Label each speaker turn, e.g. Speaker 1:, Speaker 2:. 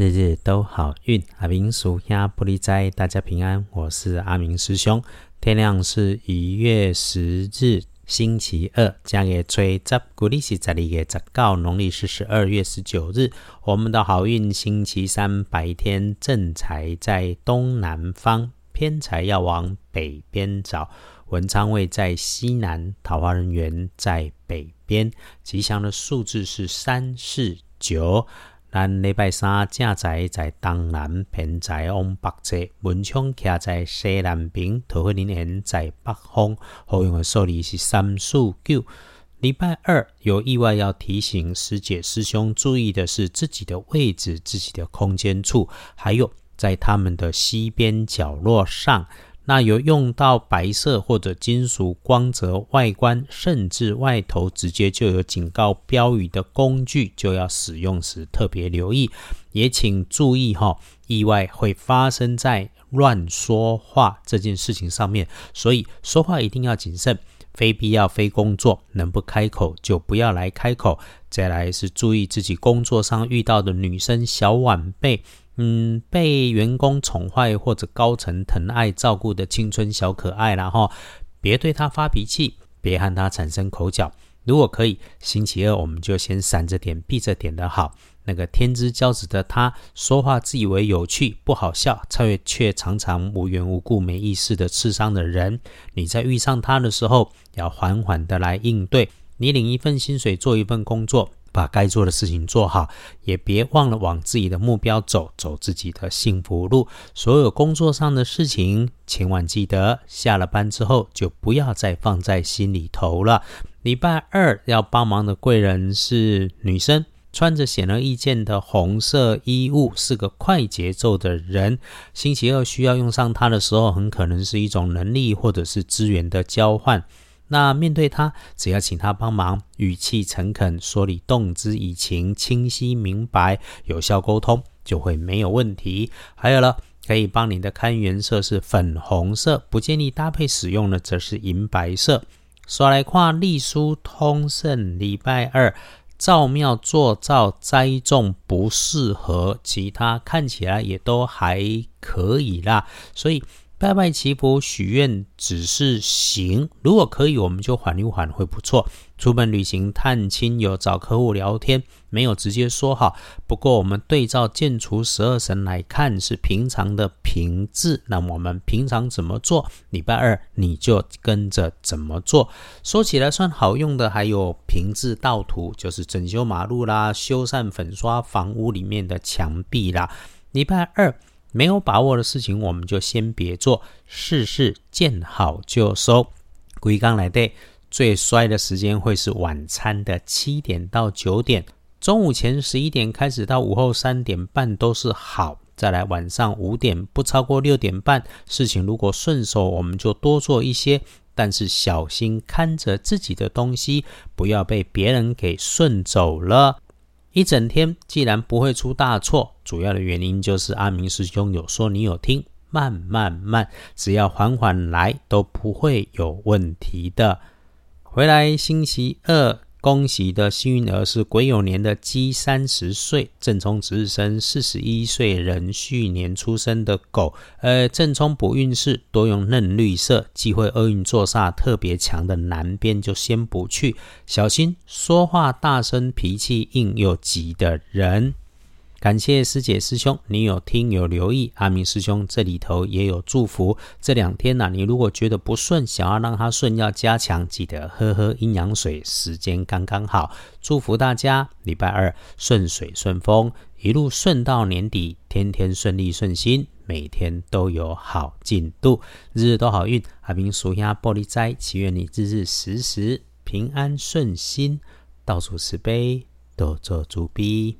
Speaker 1: 日日都好运，阿明属下不离斋，大家平安。我是阿明师兄。天亮是一月十日，星期二，将月吹十，古历是十二月十九，农历是十二月十九日。我们的好运星期三白天正财在东南方，偏财要往北边找。文昌位在西南，桃花人缘在北边。吉祥的数字是三四九。咱礼拜三正在在东南，偏在往北侧，门窗徛在西南边，桃花林园在北方。好用的数字是三四九。礼拜二有意外要提醒师姐师兄注意的是自己的位置、自己的空间处，还有在他们的西边角落上。那有用到白色或者金属光泽外观，甚至外头直接就有警告标语的工具，就要使用时特别留意。也请注意哈，意外会发生在乱说话这件事情上面，所以说话一定要谨慎，非必要非工作能不开口就不要来开口。再来是注意自己工作上遇到的女生小晚辈。嗯，被员工宠坏或者高层疼爱照顾的青春小可爱然后别对他发脾气，别和他产生口角。如果可以，星期二我们就先闪着点、避着点的好。那个天之骄子的他，说话自以为有趣不好笑，却却常常无缘无故没意识的刺伤的人，你在遇上他的时候，要缓缓的来应对。你领一份薪水，做一份工作。把该做的事情做好，也别忘了往自己的目标走，走自己的幸福路。所有工作上的事情，千万记得下了班之后就不要再放在心里头了。礼拜二要帮忙的贵人是女生，穿着显而易见的红色衣物，是个快节奏的人。星期二需要用上它的时候，很可能是一种能力或者是资源的交换。那面对他，只要请他帮忙，语气诚恳，说理动之以情，清晰明白，有效沟通，就会没有问题。还有了，可以帮你的看颜色是粉红色，不建议搭配使用的则是银白色。说来看隶书通胜，礼拜二造庙做灶栽种不适合，其他看起来也都还可以啦，所以。拜拜祈福许愿只是行，如果可以，我们就缓一缓会不错。出门旅行、探亲友、找客户聊天，没有直接说好。不过我们对照建除十二神来看，是平常的平字。那我们平常怎么做？礼拜二你就跟着怎么做。说起来算好用的，还有平字盗图，就是整修马路啦、修缮粉刷房屋里面的墙壁啦。礼拜二。没有把握的事情，我们就先别做，事事见好就收。归刚来对，最衰的时间会是晚餐的七点到九点，中午前十一点开始到午后三点半都是好。再来晚上五点不超过六点半，事情如果顺手，我们就多做一些，但是小心看着自己的东西，不要被别人给顺走了。一整天既然不会出大错，主要的原因就是阿明师兄有说你有听，慢慢慢，只要缓缓来都不会有问题的。回来星期二。恭喜的幸运儿是癸酉年的鸡，三十岁；正冲值日生四十一岁，壬戌年出生的狗。呃，正冲补运势多用嫩绿色，忌讳厄运坐煞特别强的南边就先不去，小心说话大声、脾气硬又急的人。感谢师姐师兄，你有听有留意，阿明师兄这里头也有祝福。这两天呢，你如果觉得不顺，想要让它顺，要加强，记得喝喝阴阳水，时间刚刚好。祝福大家礼拜二顺水顺风，一路顺到年底，天天顺利顺心，每天都有好进度，日日都好运。阿明属下玻璃斋，祈愿你日日时时平安顺心，到处慈悲，多做主逼。